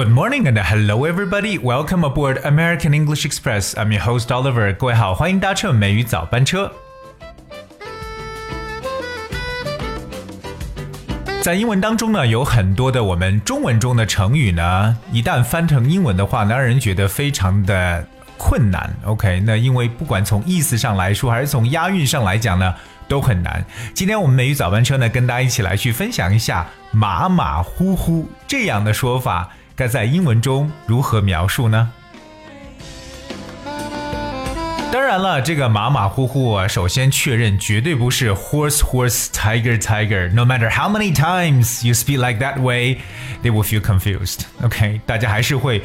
Good morning and hello everybody. Welcome aboard American English Express. I'm your host Oliver. 各位好，欢迎搭乘美语早班车。在英文当中呢，有很多的我们中文中的成语呢，一旦翻成英文的话呢，让人觉得非常的困难。OK，那因为不管从意思上来说，还是从押韵上来讲呢，都很难。今天我们美语早班车呢，跟大家一起来去分享一下“马马虎虎”这样的说法。该在英文中如何描述呢？当然了，这个马马虎虎啊，首先确认绝对不是 horse horse tiger tiger。No matter how many times you speak like that way, they will feel confused. OK，大家还是会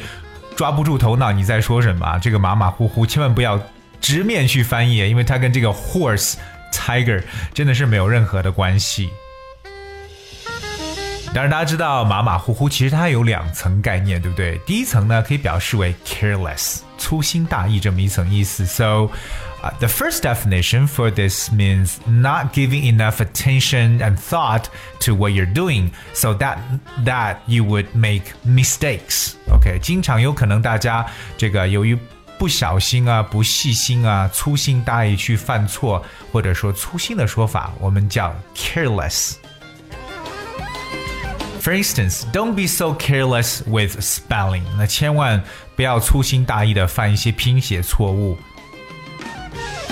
抓不住头脑你在说什么。这个马马虎虎，千万不要直面去翻译，因为它跟这个 horse tiger 真的是没有任何的关系。当然，大家知道马马虎虎，其实它有两层概念，对不对？第一层呢，可以表示为 careless，粗心大意这么一层意思。So, uh, the first definition for this means not giving enough attention and thought to what you're doing, so that that you would make mistakes. OK，经常有可能大家这个由于不小心啊、不细心啊、粗心大意去犯错，或者说粗心的说法，我们叫 careless。 For instance, don't be so careless with spelling. 那千万不要粗心大意的犯一些拼写错误。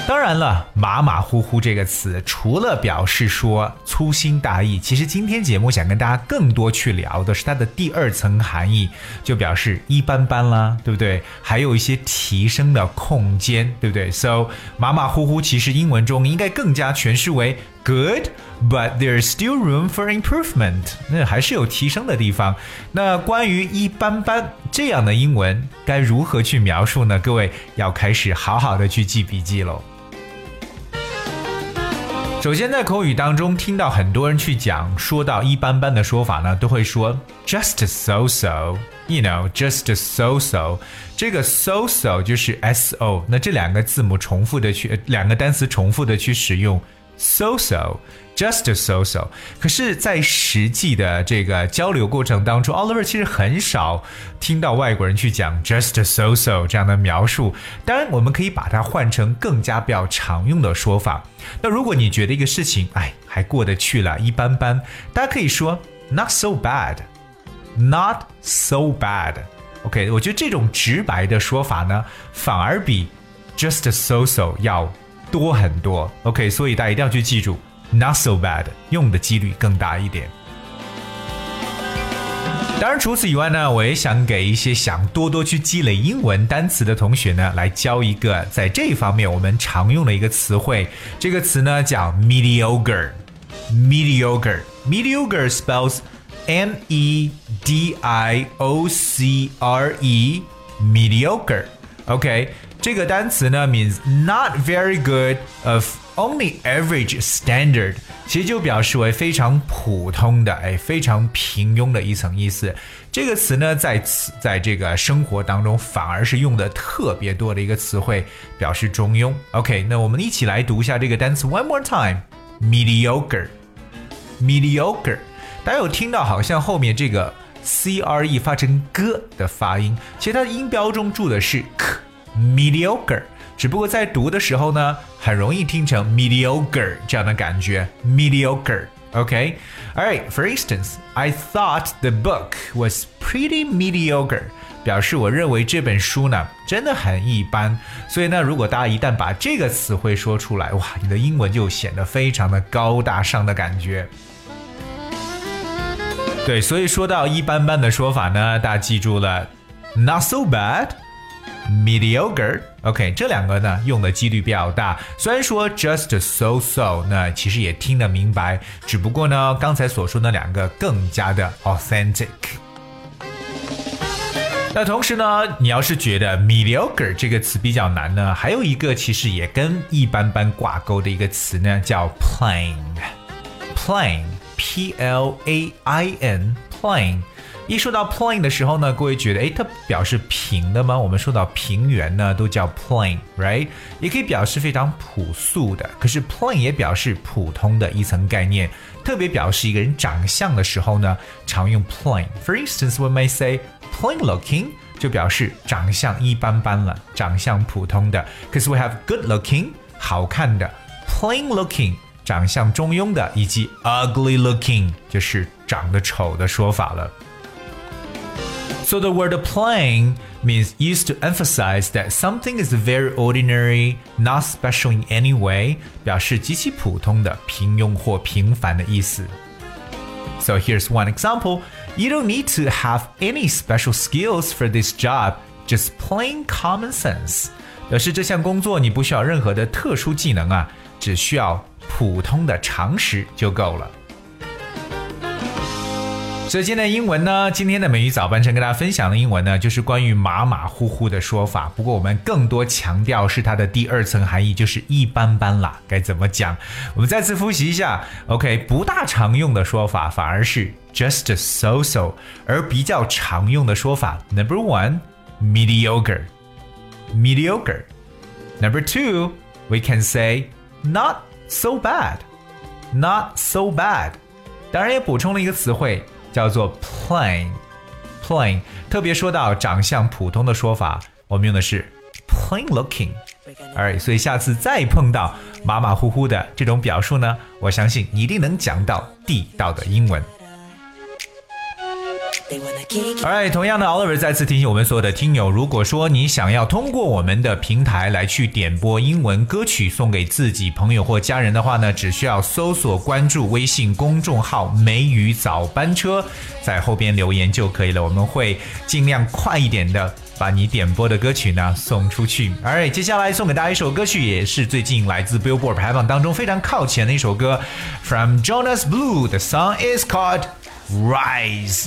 当然了，马马虎虎这个词，除了表示说粗心大意，其实今天节目想跟大家更多去聊的是它的第二层含义，就表示一般般啦，对不对？还有一些提升的空间，对不对？So 马马虎虎，其实英文中应该更加诠释为 good，but there's still room for improvement，那还是有提升的地方。那关于一般般这样的英文该如何去描述呢？各位要开始好好的去记笔记喽。首先，在口语当中听到很多人去讲，说到一般般的说法呢，都会说 just so so，you know，just so so。这个 so so 就是 s o，那这两个字母重复的去，两个单词重复的去使用。So so, just so so。可是，在实际的这个交流过程当中，Oliver 其实很少听到外国人去讲 just so so 这样的描述。当然，我们可以把它换成更加比较常用的说法。那如果你觉得一个事情，哎，还过得去了，一般般，大家可以说 not so bad，not so bad。OK，我觉得这种直白的说法呢，反而比 just so so 要。多很多，OK，所以大家一定要去记住，not so bad，用的几率更大一点。当然，除此以外呢，我也想给一些想多多去积累英文单词的同学呢，来教一个在这一方面我们常用的一个词汇。这个词呢叫 mediocre，mediocre，mediocre spells M E D I O C R E，mediocre，OK。这个单词呢，means not very good of only average standard，其实就表示为非常普通的，哎，非常平庸的一层意思。这个词呢，在此在这个生活当中反而是用的特别多的一个词汇，表示中庸。OK，那我们一起来读一下这个单词，one more time，mediocre，mediocre。大家有听到好像后面这个 c r e 发成 g 的发音，其实它的音标中注的是 k。mediocre，只不过在读的时候呢，很容易听成 mediocre 这样的感觉，mediocre。Okay? Alright, for instance, I thought the book was pretty mediocre. 表示我认为这本书呢真的很一般。所以呢，如果大家一旦把这个词汇说出来，哇，你的英文就显得非常的高大上的感觉。对，所以说到一般般的说法呢，大家记住了，not so bad。mediocre，OK，这两个呢用的几率比较大。虽然说 just so so，那其实也听得明白，只不过呢，刚才所说那两个更加的 authentic。那同时呢，你要是觉得 mediocre 这个词比较难呢，还有一个其实也跟一般般挂钩的一个词呢，叫 plain，plain，P L A I N，plain。一说到 plain 的时候呢，各位觉得，诶，它表示平的吗？我们说到平原呢，都叫 plain，right？也可以表示非常朴素的。可是 plain 也表示普通的一层概念，特别表示一个人长相的时候呢，常用 plain。For instance, we may say plain looking，就表示长相一般般了，长相普通的。可是 we have good looking，好看的；plain looking，长相中庸的；以及 ugly looking，就是长得丑的说法了。So the word plain means used to emphasize that something is very ordinary, not special in any way，表示极其普通的、平庸或平凡的意思。So here's one example. You don't need to have any special skills for this job, just plain common sense. 表示这项工作你不需要任何的特殊技能啊，只需要普通的常识就够了。 所以今天的英文呢，今天的美语早班车跟大家分享的英文呢，就是关于马马虎虎的说法。不过我们更多强调是它的第二层含义，就是一般般啦。该怎么讲？我们再次复习一下。OK，不大常用的说法反而是 just so so，而比较常用的说法 Number one，mediocre，mediocre。Number two，we can say not so bad，not so bad。当然也补充了一个词汇。叫做 plain，plain。特别说到长相普通的说法，我们用的是 plain looking。Alright，所以下次再碰到马马虎虎的这种表述呢，我相信你一定能讲到地道的英文。All right，同样的，Oliver 再次提醒我们所有的听友，如果说你想要通过我们的平台来去点播英文歌曲送给自己朋友或家人的话呢，只需要搜索关注微信公众号“梅雨早班车”，在后边留言就可以了。我们会尽量快一点的把你点播的歌曲呢送出去。Alright，接下来送给大家一首歌曲，也是最近来自 Billboard 排行榜当中非常靠前的一首歌，From Jonas Blue，the song is called Rise。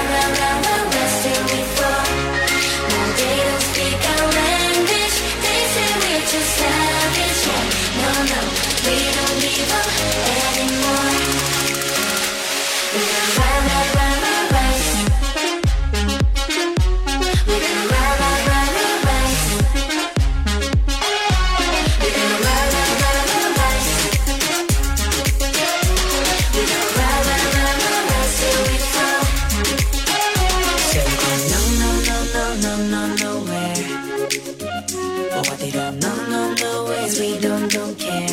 But what they don't know, no, no is we don't, don't care.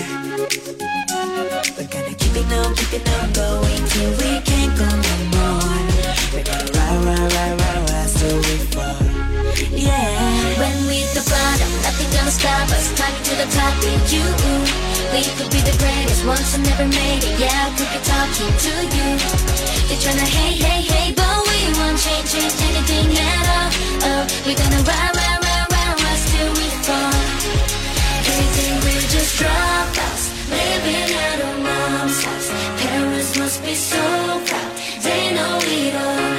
We're gonna keep it on, keep it on going till we can't go no more. We're gonna ride, ride, ride, ride, ride till we fall. Yeah. When we hit the bottom, nothing gonna stop us. Climbing to the top with you. We could be the greatest ones who never made it. Yeah, I could be talking to you. They're tryna hate, hate, hate, but we won't change, change anything at all. Oh, we're gonna ride, ride till we fall. They think we're just dropouts, living at our mom's house. Parents must be so proud. They know it all.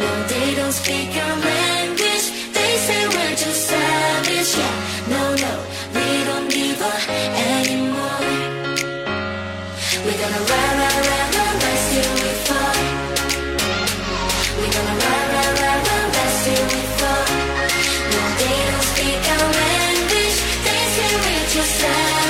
No, they don't speak our language. They say we're just savage. Yeah, no, no, we don't give up anymore. We're gonna ride, ride, ride, ride, till we fall. We're gonna ride, They